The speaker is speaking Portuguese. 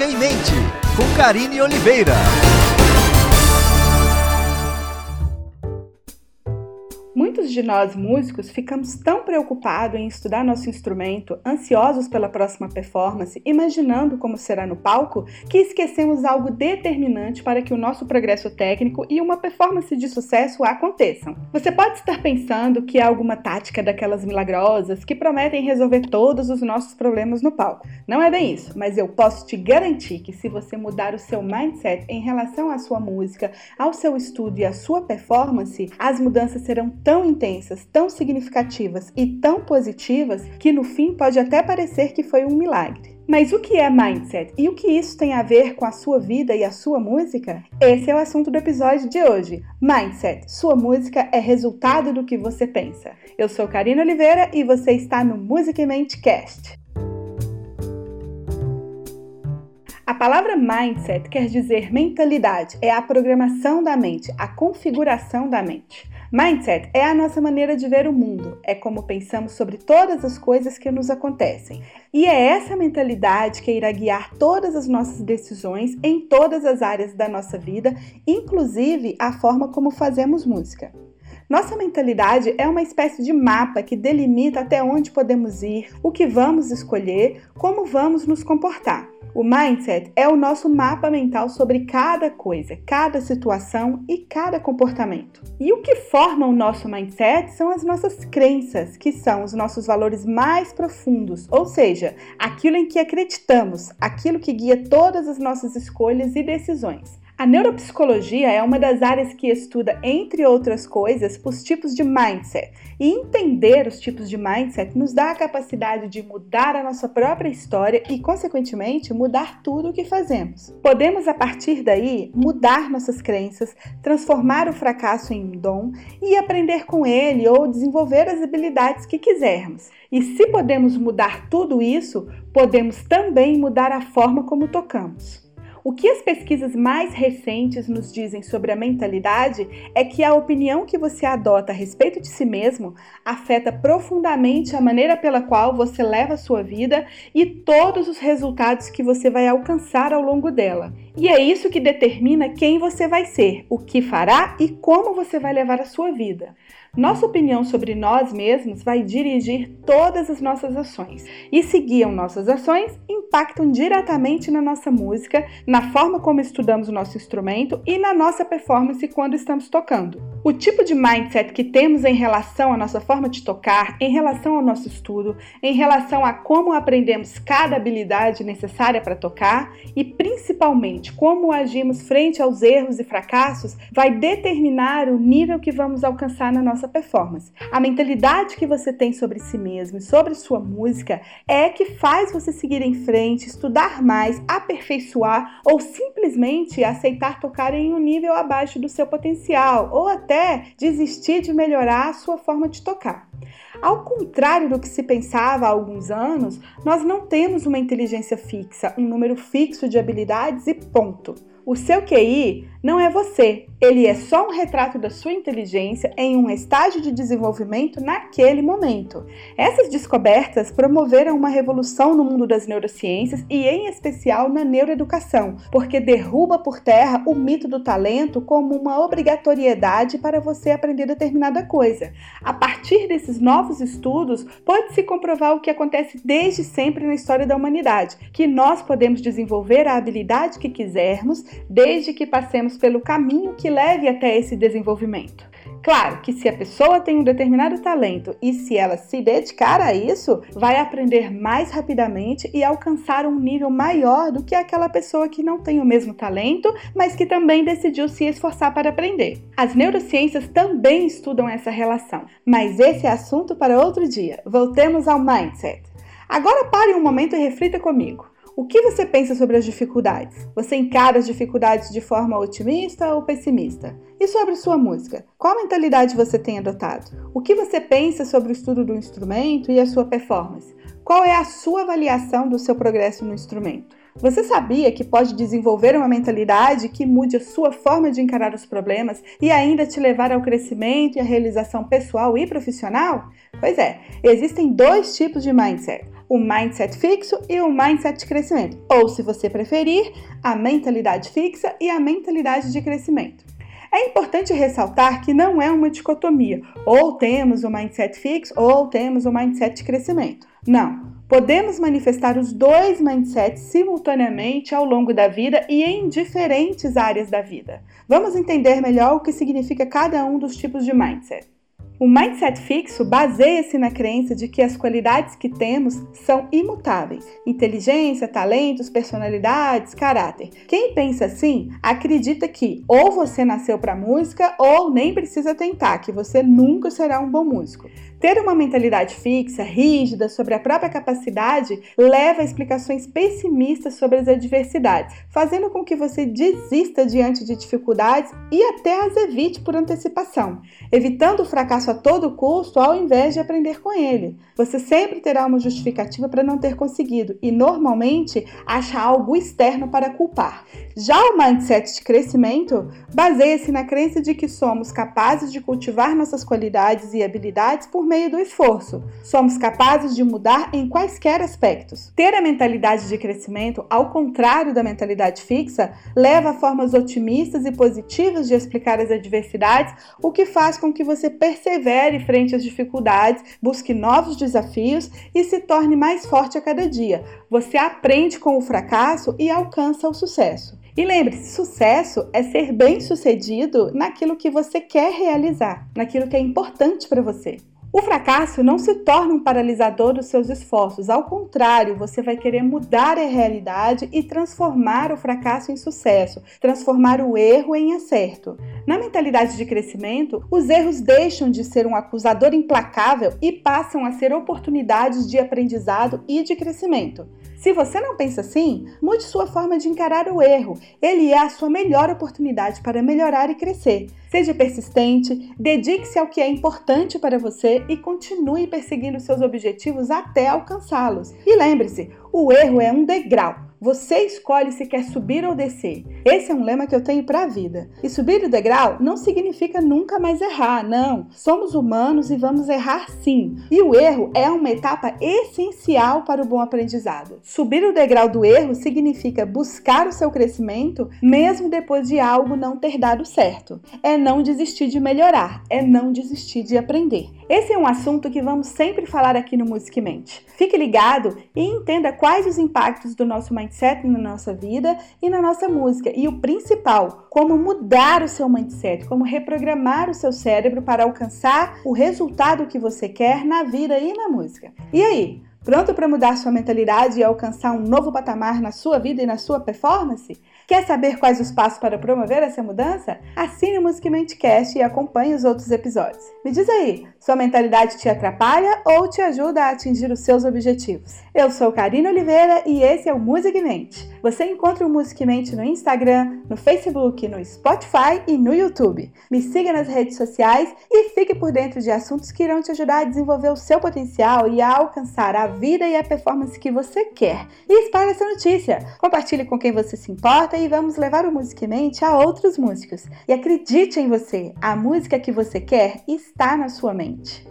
Música em Mente, com Karine Oliveira. Muitos de nós músicos ficamos tão preocupados em estudar nosso instrumento, ansiosos pela próxima performance, imaginando como será no palco, que esquecemos algo determinante para que o nosso progresso técnico e uma performance de sucesso aconteçam. Você pode estar pensando que é alguma tática daquelas milagrosas que prometem resolver todos os nossos problemas no palco. Não é bem isso, mas eu posso te garantir que se você mudar o seu mindset em relação à sua música, ao seu estudo e à sua performance, as mudanças serão tão intensas, tão significativas e tão positivas que no fim pode até parecer que foi um milagre. Mas o que é mindset e o que isso tem a ver com a sua vida e a sua música? Esse é o assunto do episódio de hoje. Mindset, sua música é resultado do que você pensa. Eu sou Karina Oliveira e você está no Music Mente Cast. A palavra mindset quer dizer mentalidade, é a programação da mente, a configuração da mente. Mindset é a nossa maneira de ver o mundo, é como pensamos sobre todas as coisas que nos acontecem. E é essa mentalidade que irá guiar todas as nossas decisões em todas as áreas da nossa vida, inclusive a forma como fazemos música. Nossa mentalidade é uma espécie de mapa que delimita até onde podemos ir, o que vamos escolher, como vamos nos comportar. O mindset é o nosso mapa mental sobre cada coisa, cada situação e cada comportamento. E o que forma o nosso mindset são as nossas crenças, que são os nossos valores mais profundos, ou seja, aquilo em que acreditamos, aquilo que guia todas as nossas escolhas e decisões. A neuropsicologia é uma das áreas que estuda, entre outras coisas, os tipos de mindset. E entender os tipos de mindset nos dá a capacidade de mudar a nossa própria história e, consequentemente, mudar tudo o que fazemos. Podemos, a partir daí, mudar nossas crenças, transformar o fracasso em um dom e aprender com ele ou desenvolver as habilidades que quisermos. E se podemos mudar tudo isso, podemos também mudar a forma como tocamos. O que as pesquisas mais recentes nos dizem sobre a mentalidade é que a opinião que você adota a respeito de si mesmo afeta profundamente a maneira pela qual você leva a sua vida e todos os resultados que você vai alcançar ao longo dela. E é isso que determina quem você vai ser, o que fará e como você vai levar a sua vida. Nossa opinião sobre nós mesmos vai dirigir todas as nossas ações. E se guiam nossas ações, impactam diretamente na nossa música, na forma como estudamos o nosso instrumento e na nossa performance quando estamos tocando. O tipo de mindset que temos em relação à nossa forma de tocar, em relação ao nosso estudo, em relação a como aprendemos cada habilidade necessária para tocar e principalmente como agimos frente aos erros e fracassos, vai determinar o nível que vamos alcançar na nossa performance. A mentalidade que você tem sobre si mesmo e sobre sua música é que faz você seguir em frente, estudar mais, aperfeiçoar ou simplesmente aceitar tocar em um nível abaixo do seu potencial ou até desistir de melhorar a sua forma de tocar. Ao contrário do que se pensava há alguns anos, nós não temos uma inteligência fixa, um número fixo de habilidades e ponto. O seu QI não é você, ele é só um retrato da sua inteligência em um estágio de desenvolvimento naquele momento. Essas descobertas promoveram uma revolução no mundo das neurociências e, em especial, na neuroeducação, porque derruba por terra o mito do talento como uma obrigatoriedade para você aprender determinada coisa. A partir desses novos estudos, pode-se comprovar o que acontece desde sempre na história da humanidade: que nós podemos desenvolver a habilidade que quisermos desde que passemos pelo caminho que leve até esse desenvolvimento. Claro que se a pessoa tem um determinado talento e se ela se dedicar a isso, vai aprender mais rapidamente e alcançar um nível maior do que aquela pessoa que não tem o mesmo talento, mas que também decidiu se esforçar para aprender. As neurociências também estudam essa relação, mas esse é assunto para outro dia. Voltemos ao mindset. Agora pare um momento e reflita comigo. O que você pensa sobre as dificuldades? Você encara as dificuldades de forma otimista ou pessimista? E sobre sua música? Qual mentalidade você tem adotado? O que você pensa sobre o estudo do instrumento e a sua performance? Qual é a sua avaliação do seu progresso no instrumento? Você sabia que pode desenvolver uma mentalidade que mude a sua forma de encarar os problemas e ainda te levar ao crescimento e à realização pessoal e profissional? Pois é, existem dois tipos de mindset o mindset fixo e o mindset de crescimento, ou se você preferir, a mentalidade fixa e a mentalidade de crescimento. É importante ressaltar que não é uma dicotomia, ou temos o mindset fixo ou temos o mindset de crescimento. Não, Podemos manifestar os dois mindsets simultaneamente ao longo da vida e em diferentes áreas da vida. Vamos entender melhor o que significa cada um dos tipos de mindset. O mindset fixo baseia-se na crença de que as qualidades que temos são imutáveis: inteligência, talentos, personalidades, caráter. Quem pensa assim acredita que ou você nasceu para música ou nem precisa tentar, que você nunca será um bom músico. Ter uma mentalidade fixa, rígida sobre a própria capacidade leva a explicações pessimistas sobre as adversidades, fazendo com que você desista diante de dificuldades e até as evite por antecipação, evitando o fracasso a todo custo ao invés de aprender com ele. Você sempre terá uma justificativa para não ter conseguido e normalmente acha algo externo para culpar. Já o mindset de crescimento baseia-se na crença de que somos capazes de cultivar nossas qualidades e habilidades por meio do esforço. Somos capazes de mudar em quaisquer aspectos. Ter a mentalidade de crescimento, ao contrário da mentalidade fixa, leva a formas otimistas e positivas de explicar as adversidades, o que faz com que você persevere frente às dificuldades, busque novos desafios e se torne mais forte a cada dia. Você aprende com o fracasso e alcança o sucesso. E lembre-se, sucesso é ser bem-sucedido naquilo que você quer realizar, naquilo que é importante para você. O fracasso não se torna um paralisador dos seus esforços, ao contrário, você vai querer mudar a realidade e transformar o fracasso em sucesso, transformar o erro em acerto. Na mentalidade de crescimento, os erros deixam de ser um acusador implacável e passam a ser oportunidades de aprendizado e de crescimento. Se você não pensa assim, mude sua forma de encarar o erro. Ele é a sua melhor oportunidade para melhorar e crescer. Seja persistente, dedique-se ao que é importante para você e continue perseguindo seus objetivos até alcançá-los. E lembre-se, o erro é um degrau você escolhe se quer subir ou descer. Esse é um lema que eu tenho para a vida. E subir o degrau não significa nunca mais errar, não. Somos humanos e vamos errar sim. E o erro é uma etapa essencial para o bom aprendizado. Subir o degrau do erro significa buscar o seu crescimento mesmo depois de algo não ter dado certo. É não desistir de melhorar, é não desistir de aprender. Esse é um assunto que vamos sempre falar aqui no Music Mente. Fique ligado e entenda quais os impactos do nosso mindset na nossa vida e na nossa música. E o principal, como mudar o seu mindset, como reprogramar o seu cérebro para alcançar o resultado que você quer na vida e na música. E aí? Pronto para mudar sua mentalidade e alcançar um novo patamar na sua vida e na sua performance? Quer saber quais os passos para promover essa mudança? Assine o Musicmente Cast e acompanhe os outros episódios. Me diz aí, sua mentalidade te atrapalha ou te ajuda a atingir os seus objetivos? Eu sou Karina Oliveira e esse é o Musicmente. Você encontra o Musicmente no Instagram, no Facebook, no Spotify e no YouTube. Me siga nas redes sociais e fique por dentro de assuntos que irão te ajudar a desenvolver o seu potencial e a alcançar a vida e a performance que você quer. E espalhe essa notícia. Compartilhe com quem você se importa e vamos levar o Musicamente a outros músicos. E acredite em você, a música que você quer está na sua mente.